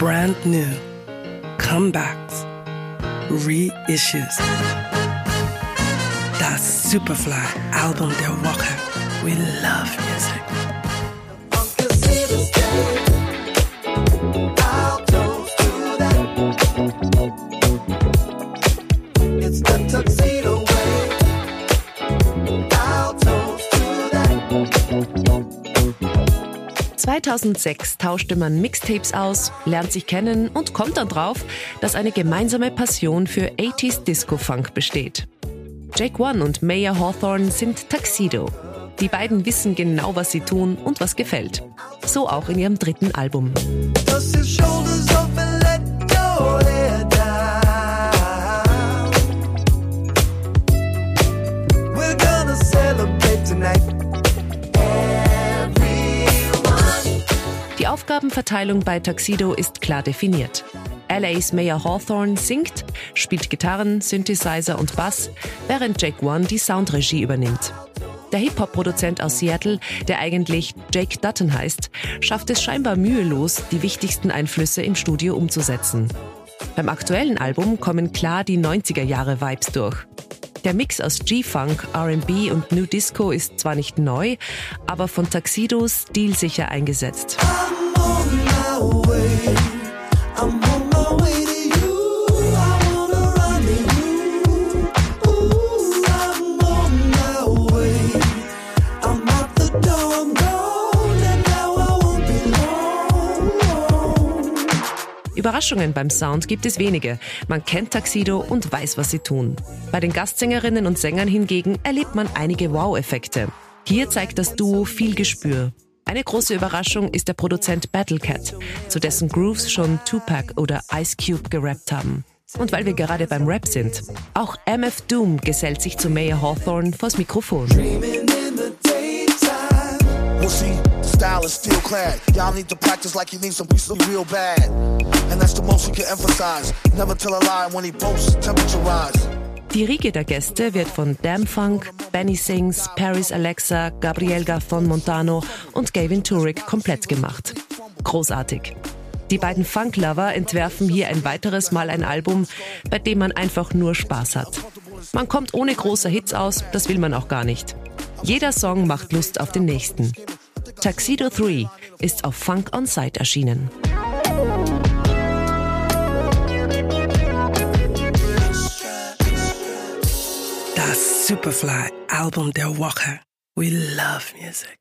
brand new, comebacks, reissues. Das Superfly-Album der Woche. We love music. 2006 tauschte man Mixtapes aus, lernt sich kennen und kommt dann drauf, dass eine gemeinsame Passion für 80s Disco-Funk besteht. Jake One und Maya Hawthorne sind Tuxedo. Die beiden wissen genau, was sie tun und was gefällt. So auch in ihrem dritten Album. Aufgabenverteilung bei Tuxedo ist klar definiert. LA's Mayor Hawthorne singt, spielt Gitarren, Synthesizer und Bass, während Jake One die Soundregie übernimmt. Der Hip-Hop-Produzent aus Seattle, der eigentlich Jake Dutton heißt, schafft es scheinbar mühelos, die wichtigsten Einflüsse im Studio umzusetzen. Beim aktuellen Album kommen klar die 90er Jahre Vibes durch. Der Mix aus G-Funk, RB und New Disco ist zwar nicht neu, aber von Tuxedo stilsicher eingesetzt. Überraschungen beim Sound gibt es wenige. Man kennt Tuxedo und weiß, was sie tun. Bei den Gastsängerinnen und Sängern hingegen erlebt man einige Wow-Effekte. Hier zeigt das Duo viel Gespür. Eine große Überraschung ist der Produzent Battlecat, zu dessen Grooves schon Tupac oder Ice Cube gerappt haben. Und weil wir gerade beim Rap sind, auch MF Doom gesellt sich zu Mayor Hawthorne vors Mikrofon. style is still clad. Y'all need to practice like you need some pieces real bad. And that's the most you can emphasize. Never tell a lie when he boasts, temperature rise. Die Riege der Gäste wird von Damn Funk, Benny Sings, Paris Alexa, Gabriel Gaffon Montano und Gavin Turek komplett gemacht. Großartig. Die beiden Funk-Lover entwerfen hier ein weiteres Mal ein Album, bei dem man einfach nur Spaß hat. Man kommt ohne große Hits aus, das will man auch gar nicht. Jeder Song macht Lust auf den nächsten. Tuxedo 3 ist auf Funk On Site erschienen. Das Superfly Album der Woche. We love music.